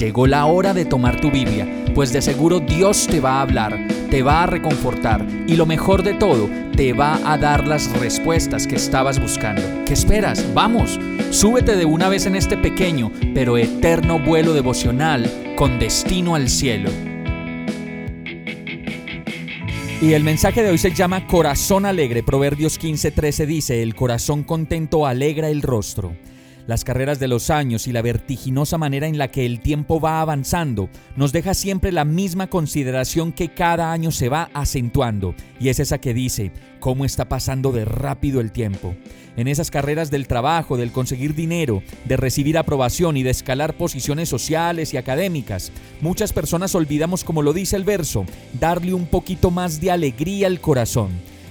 Llegó la hora de tomar tu Biblia, pues de seguro Dios te va a hablar, te va a reconfortar y lo mejor de todo, te va a dar las respuestas que estabas buscando. ¿Qué esperas? Vamos, súbete de una vez en este pequeño pero eterno vuelo devocional con destino al cielo. Y el mensaje de hoy se llama Corazón Alegre. Proverbios 15:13 dice, el corazón contento alegra el rostro. Las carreras de los años y la vertiginosa manera en la que el tiempo va avanzando nos deja siempre la misma consideración que cada año se va acentuando, y es esa que dice, ¿cómo está pasando de rápido el tiempo? En esas carreras del trabajo, del conseguir dinero, de recibir aprobación y de escalar posiciones sociales y académicas, muchas personas olvidamos, como lo dice el verso, darle un poquito más de alegría al corazón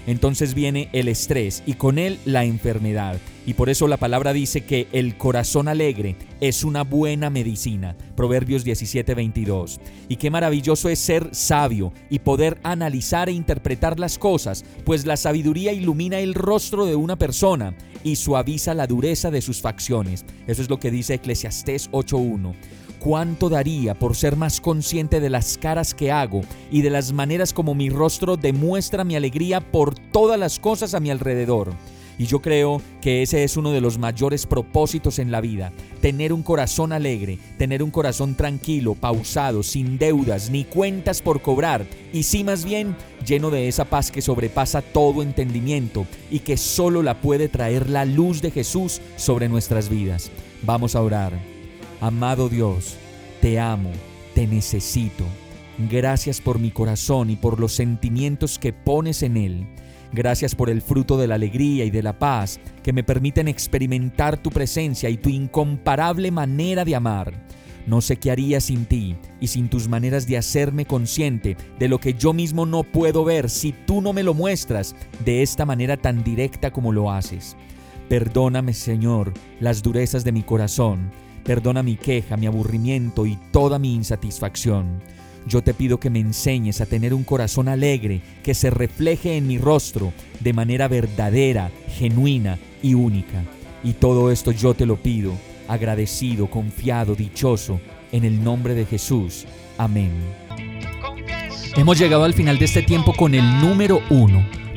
entonces viene el estrés y con él la enfermedad. Y por eso la palabra dice que el corazón alegre es una buena medicina. Proverbios 17:22. Y qué maravilloso es ser sabio y poder analizar e interpretar las cosas, pues la sabiduría ilumina el rostro de una persona y suaviza la dureza de sus facciones. Eso es lo que dice Eclesiastés 8:1 cuánto daría por ser más consciente de las caras que hago y de las maneras como mi rostro demuestra mi alegría por todas las cosas a mi alrededor. Y yo creo que ese es uno de los mayores propósitos en la vida, tener un corazón alegre, tener un corazón tranquilo, pausado, sin deudas ni cuentas por cobrar, y sí más bien lleno de esa paz que sobrepasa todo entendimiento y que solo la puede traer la luz de Jesús sobre nuestras vidas. Vamos a orar. Amado Dios, te amo, te necesito. Gracias por mi corazón y por los sentimientos que pones en él. Gracias por el fruto de la alegría y de la paz que me permiten experimentar tu presencia y tu incomparable manera de amar. No sé qué haría sin ti y sin tus maneras de hacerme consciente de lo que yo mismo no puedo ver si tú no me lo muestras de esta manera tan directa como lo haces. Perdóname, Señor, las durezas de mi corazón Perdona mi queja, mi aburrimiento y toda mi insatisfacción. Yo te pido que me enseñes a tener un corazón alegre que se refleje en mi rostro de manera verdadera, genuina y única. Y todo esto yo te lo pido, agradecido, confiado, dichoso, en el nombre de Jesús. Amén. Hemos llegado al final de este tiempo con el número uno